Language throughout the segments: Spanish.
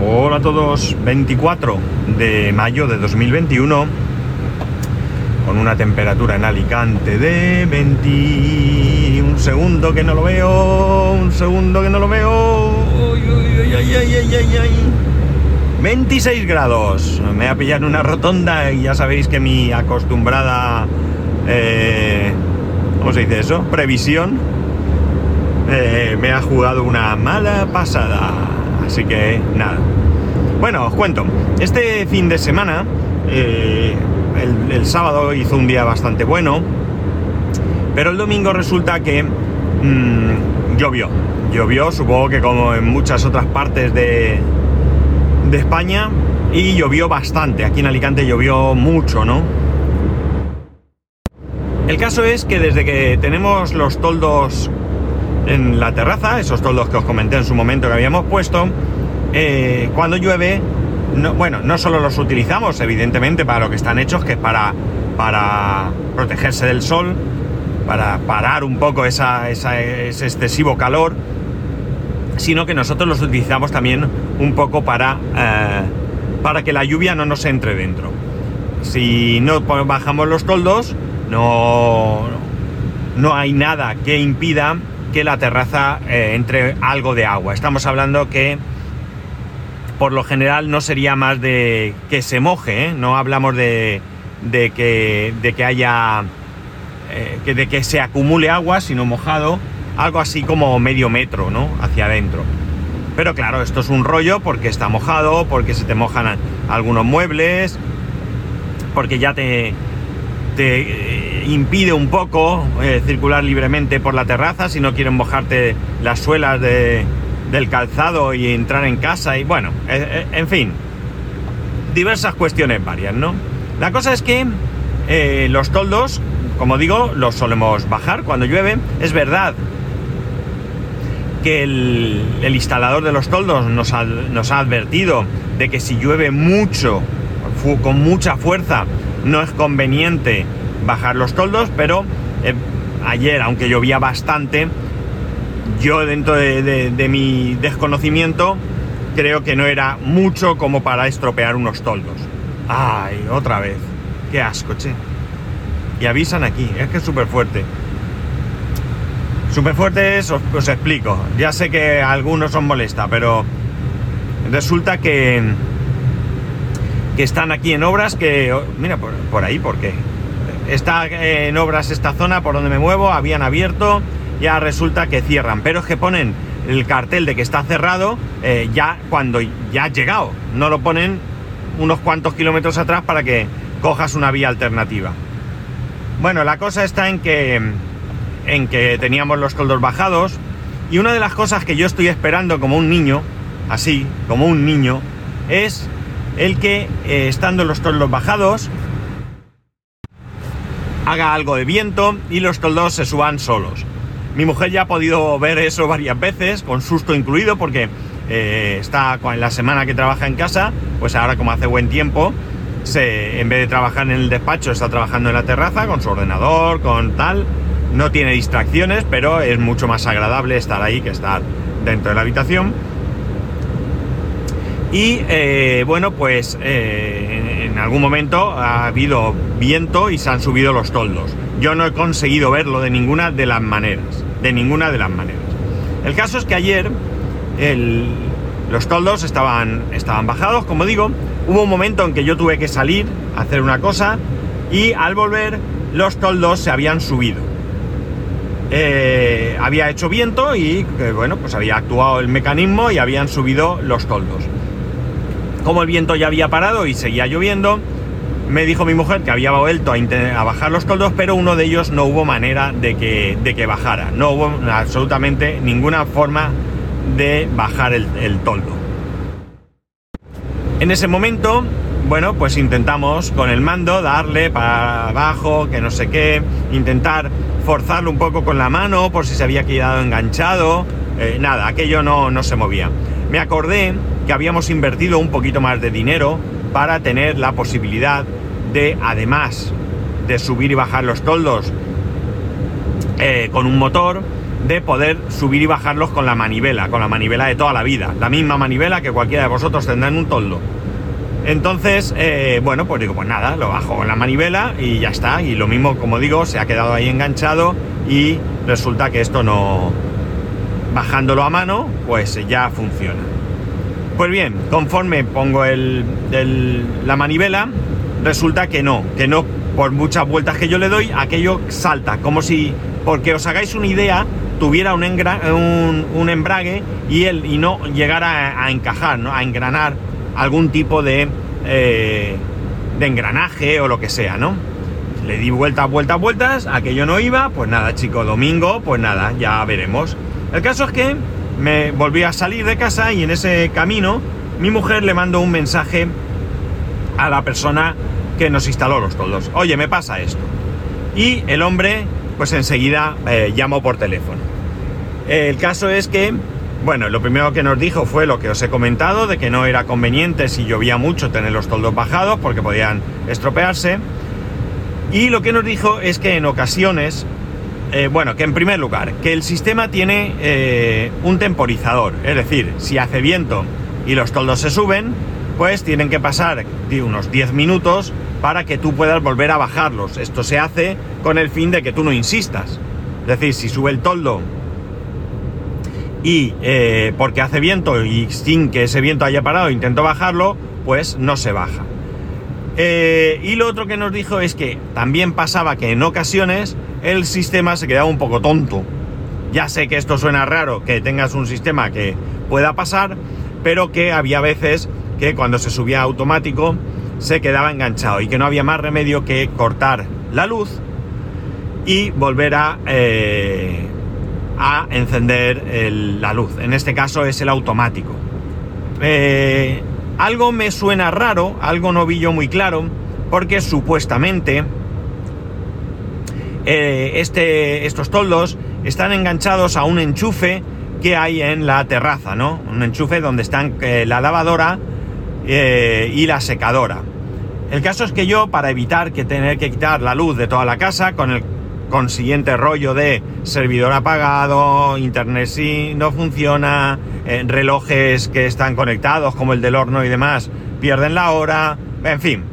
Hola a todos, 24 de mayo de 2021, con una temperatura en Alicante de 20... Un segundo que no lo veo, un segundo que no lo veo. Uy, uy, uy, ay, ay, ay, ay, ay. 26 grados. Me ha pillado en una rotonda y ya sabéis que mi acostumbrada... eh, ¿Cómo se dice eso? Previsión. eh, me ha jugado una mala pasada. Así que nada. Bueno, os cuento. Este fin de semana, eh, el, sábado hizo un día bastante bueno, pero el domingo resulta que mm, llovió. Llovió, supongo que como en muchas otras partes de, de España, y llovió bastante. Aquí en Alicante llovió mucho, ¿no? El caso es que desde que tenemos los toldos en la terraza, esos toldos que os comenté en su momento que habíamos puesto, eh, cuando llueve, no- bueno, no solo los utilizamos, evidentemente, para lo que están hechos, que es para, para protegerse del sol, para parar un poco esa- ese excesivo calor, sino que nosotros los utilizamos también un poco para, eh, para que la lluvia no nos entre dentro. Si no bajamos los toldos, no, no hay nada que impida que la terraza eh, entre algo de agua. Estamos hablando que por lo general no sería más de que se moje, ¿eh? no hablamos de, de que, de que haya eh, que de que se acumule agua, sino mojado, algo así como medio metro, ¿no? Hacia adentro. Pero claro, esto es un rollo porque está mojado, porque se te mojan algunos muebles, porque ya te, impide un poco eh, circular libremente por la terraza si no quieren mojarte las suelas de- del calzado y entrar en casa y bueno, eh, eh, en fin, diversas cuestiones varias, ¿no? La cosa es que eh, los toldos, como digo, los solemos bajar cuando llueve. Es verdad que el, el instalador de los toldos nos ha, nos ha advertido de que si llueve mucho, con mucha fuerza, no es conveniente bajar los toldos, pero eh, ayer, aunque llovía bastante, yo dentro de, mi desconocimiento creo que no era mucho como para estropear unos toldos. Ay, otra vez. Qué asco, che. Y avisan aquí, es que es súper fuerte. Súper fuerte es, os, explico. Ya sé que algunos os molesta, pero resulta que, que están aquí en obras que... Mira, por, por ahí, ¿por qué? Está en obras esta zona por donde me muevo, habían abierto, ya resulta que cierran, pero es que ponen el cartel de que está cerrado eh, ya cuando ya ha llegado, no lo ponen unos cuantos kilómetros atrás para que cojas una vía alternativa. Bueno, la cosa está en que en que teníamos los toldos bajados y una de las cosas que yo estoy esperando como un niño, así, como un niño, es el que eh, estando los toldos bajados haga algo de viento y los toldos se suban solos. Mi mujer ya ha podido ver eso varias veces, con susto incluido, porque eh, está en la semana que trabaja en casa, pues ahora como hace buen tiempo, se, en vez de trabajar en el despacho, está trabajando en la terraza con su ordenador, con tal. No tiene distracciones, pero es mucho más agradable estar ahí que estar dentro de la habitación. Y eh, bueno, pues eh, en, algún momento ha habido viento y se han subido los toldos. Yo no he conseguido verlo de ninguna de las maneras. De ninguna de las maneras. El caso es que ayer los toldos estaban, estaban bajados, como digo. Hubo un momento en que yo tuve que salir a hacer una cosa y al volver los toldos se habían subido. Eh, había hecho viento y bueno, pues había actuado el mecanismo y habían subido los toldos. Como el viento ya había parado y seguía lloviendo, me dijo mi mujer que había vuelto a, bajar los toldos, pero uno de ellos no hubo manera de que, de que bajara. No hubo absolutamente ninguna forma de bajar el, el toldo. En ese momento, bueno, pues intentamos con el mando darle para abajo, que no sé qué, intentar forzarlo un poco con la mano por si se había quedado enganchado. Eh, nada, aquello no, no se movía. Me acordé que habíamos invertido un poquito más de dinero para tener la posibilidad de, además de subir y bajar los toldos eh, con un motor, de poder subir y bajarlos con la manivela, con la manivela de toda la vida, la misma manivela que cualquiera de vosotros tendrá en un toldo. Entonces, eh, bueno, pues digo, pues nada, lo bajo con la manivela y ya está. Y lo mismo, como digo, se ha quedado ahí enganchado y resulta que esto no, bajándolo a mano, pues ya funciona. Pues bien, conforme pongo el, la manivela, resulta que no, que no, por muchas vueltas que yo le doy, aquello salta, como si, porque os hagáis una idea, tuviera un, embrague y, el, y no llegara a, encajar, ¿no? a engranar algún tipo de, eh, de engranaje o lo que sea, ¿no? Le di vueltas, vueltas, vueltas, aquello no iba, pues nada, chico, domingo, pues nada, ya veremos. El caso es que me volví a salir de casa y en ese camino mi mujer le mandó un mensaje a la persona que nos instaló los toldos. Oye, me pasa esto. Y el hombre, pues enseguida eh, llamó por teléfono. El caso es que, bueno, lo primero que nos dijo fue lo que os he comentado, de que no era conveniente si llovía mucho tener los toldos bajados porque podían estropearse. Y lo que nos dijo es que en ocasiones eh, bueno, que en primer lugar, que el sistema tiene eh, un temporizador, es decir, si hace viento y los toldos se suben, pues tienen que pasar unos 10 minutos para que tú puedas volver a bajarlos. Esto se hace con el fin de que tú no insistas. Es decir, si sube el toldo y eh, porque hace viento y sin que ese viento haya parado intento bajarlo, pues no se baja. Y lo otro que nos dijo es que también pasaba que en ocasiones el sistema se quedaba un poco tonto. Ya sé que esto suena raro, que tengas un sistema que pueda pasar, pero que había veces que cuando se subía automático se quedaba enganchado y que no había más remedio que cortar la luz y volver a, eh, encender la luz. En este caso es el automático. Eh, algo me suena raro, algo no vi yo muy claro, porque supuestamente eh, este, estos toldos están enganchados a un enchufe que hay en la terraza, ¿no? Un enchufe donde están eh, la lavadora eh, y la secadora. El caso es que yo, para evitar que tener que quitar la luz de toda la casa, con el consiguiente rollo de servidor apagado, internet si no funciona, relojes que están conectados, como el del horno y demás, pierden la hora, en fin.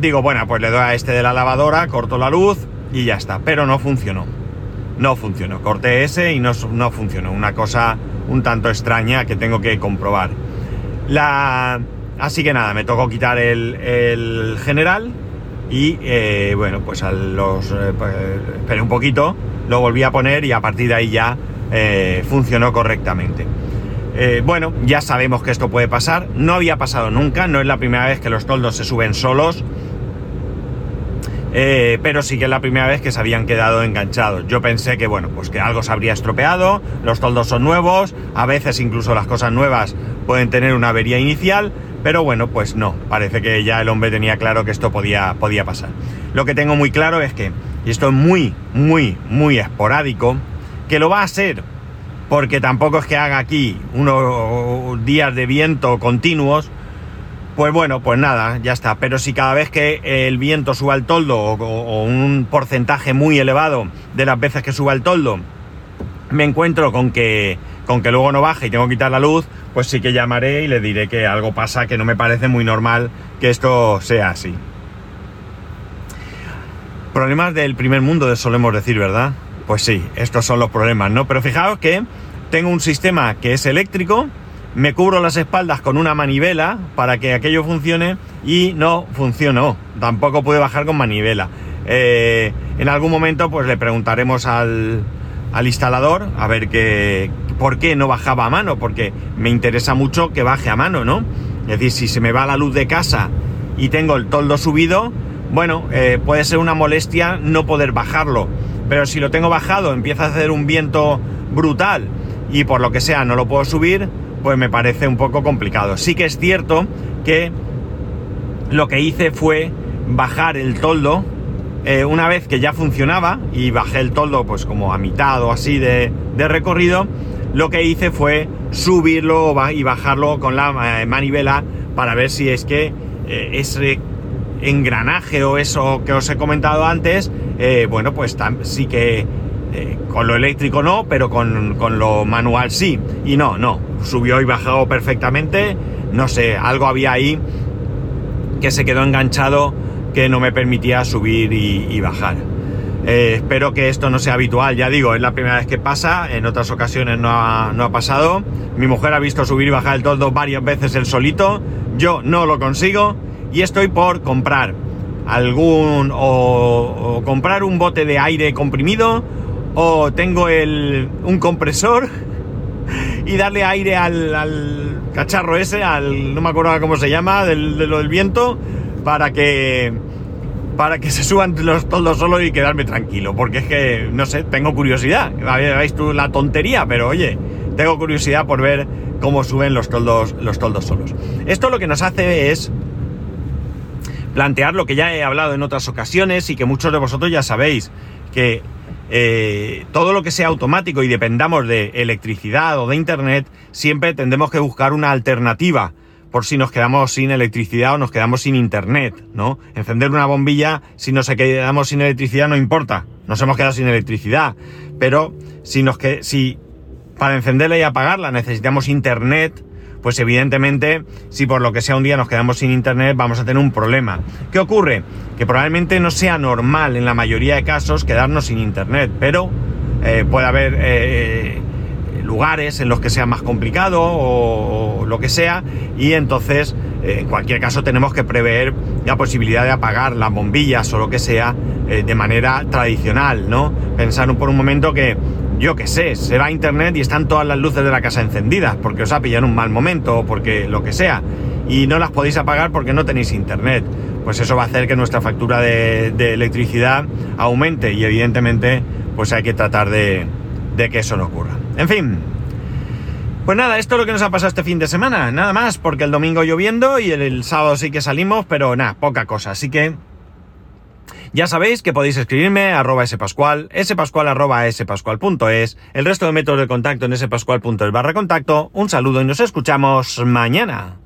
Digo, bueno, pues le doy a este de la lavadora, corto la luz y ya está. Pero no funcionó. No funcionó. Corté ese y no, no funcionó. Una cosa un tanto extraña que tengo que comprobar. La... Así que nada, me tocó quitar el, general y eh, bueno, pues a los... Eh, pues, esperé un poquito, lo volví a poner y a partir de ahí ya eh, funcionó correctamente. bueno, ya sabemos que esto puede pasar, no había pasado nunca, no es la primera vez que los toldos se suben solos, pero sí que es la primera vez que se habían quedado enganchados. Yo pensé que, bueno, pues que algo se habría estropeado, los toldos son nuevos, a veces incluso las cosas nuevas pueden tener una avería inicial, pero bueno, pues no, parece que ya el hombre tenía claro que esto podía, podía pasar. Lo que tengo muy claro es que, y esto es muy, muy, muy esporádico, que lo va a ser, porque tampoco es que haga aquí unos días de viento continuos, pues bueno, pues nada, ya está. Pero si cada vez que el viento suba el toldo o, un porcentaje muy elevado de las veces que suba el toldo me encuentro con que, con que luego no baje y tengo que quitar la luz, pues sí que llamaré y le diré que algo pasa, que no me parece muy normal que esto sea así. Problemas del primer mundo, solemos decir, ¿verdad? Pues sí, estos son los problemas, ¿no? Pero fijaos que tengo un sistema que es eléctrico, me cubro las espaldas con una manivela para que aquello funcione y no funcionó. Tampoco pude bajar con manivela. Eh, en algún momento pues le preguntaremos al, al instalador a ver qué, por qué no bajaba a mano, porque me interesa mucho que baje a mano, ¿no? Es decir, si se me va la luz de casa y tengo el toldo subido, bueno, eh, puede ser una molestia no poder bajarlo. Pero si lo tengo bajado, empieza a hacer un viento brutal y por lo que sea no lo puedo subir, pues me parece un poco complicado. Sí que es cierto que lo que hice fue bajar el toldo eh, una vez que ya funcionaba y bajé el toldo pues como a mitad o así de, recorrido, lo que hice fue subirlo y bajarlo con la eh, manivela para ver si es que eh, ese engranaje o eso que os he comentado antes, bueno, pues sí que Eh, con lo eléctrico no, pero con, con, lo manual sí. Y no, no, subió y bajó perfectamente. No sé, algo había ahí que se quedó enganchado que no me permitía subir y, bajar. Eh, espero que esto no sea habitual, ya digo, es la primera vez que pasa, en otras ocasiones no ha, pasado. Mi mujer ha visto subir y bajar el toldo varias veces el solito, yo no lo consigo y estoy por comprar algún o, comprar un bote de aire comprimido o tengo el, un compresor y darle aire al, cacharro ese, al no me acuerdo cómo se llama, de lo del viento, para que para que se suban los toldos solo y quedarme tranquilo, porque es que, no sé, tengo curiosidad. Veis tú la tontería, pero oye, tengo curiosidad por ver cómo suben los toldos, los toldos solos. Esto lo que nos hace es plantear lo que ya he hablado en otras ocasiones y que muchos de vosotros ya sabéis, que eh, todo lo que sea automático y dependamos de electricidad o de internet, siempre tendremos que buscar una alternativa por si nos quedamos sin electricidad o nos quedamos sin internet, ¿no? Encender una bombilla, si nos quedamos sin electricidad no importa, nos hemos quedado sin electricidad, pero si nos que si para encenderla y apagarla necesitamos internet, pues evidentemente, si por lo que sea un día nos quedamos sin internet, vamos a tener un problema. ¿Qué ocurre? Que probablemente no sea normal en la mayoría de casos quedarnos sin internet, pero eh, puede haber eh, lugares en los que sea más complicado o, lo que sea, y entonces, eh, en cualquier caso, tenemos que prever la posibilidad de apagar las bombillas o lo que sea de manera tradicional, ¿no? Pensar por un momento que yo qué sé, se va a internet y están todas las luces de la casa encendidas porque os ha pillado en un mal momento o porque lo que sea y no las podéis apagar porque no tenéis internet. Pues eso va a hacer que nuestra factura de, electricidad aumente y evidentemente pues hay que tratar de, que eso no ocurra. En fin, pues nada, esto es lo que nos ha pasado este fin de semana. Nada más, porque el domingo lloviendo y el, sábado sí que salimos, pero nada, poca cosa. Así que ya sabéis que podéis escribirme arroba spascual, spascual arroba el resto de métodos de contacto en spascual.es barra contacto. Un saludo y nos escuchamos mañana.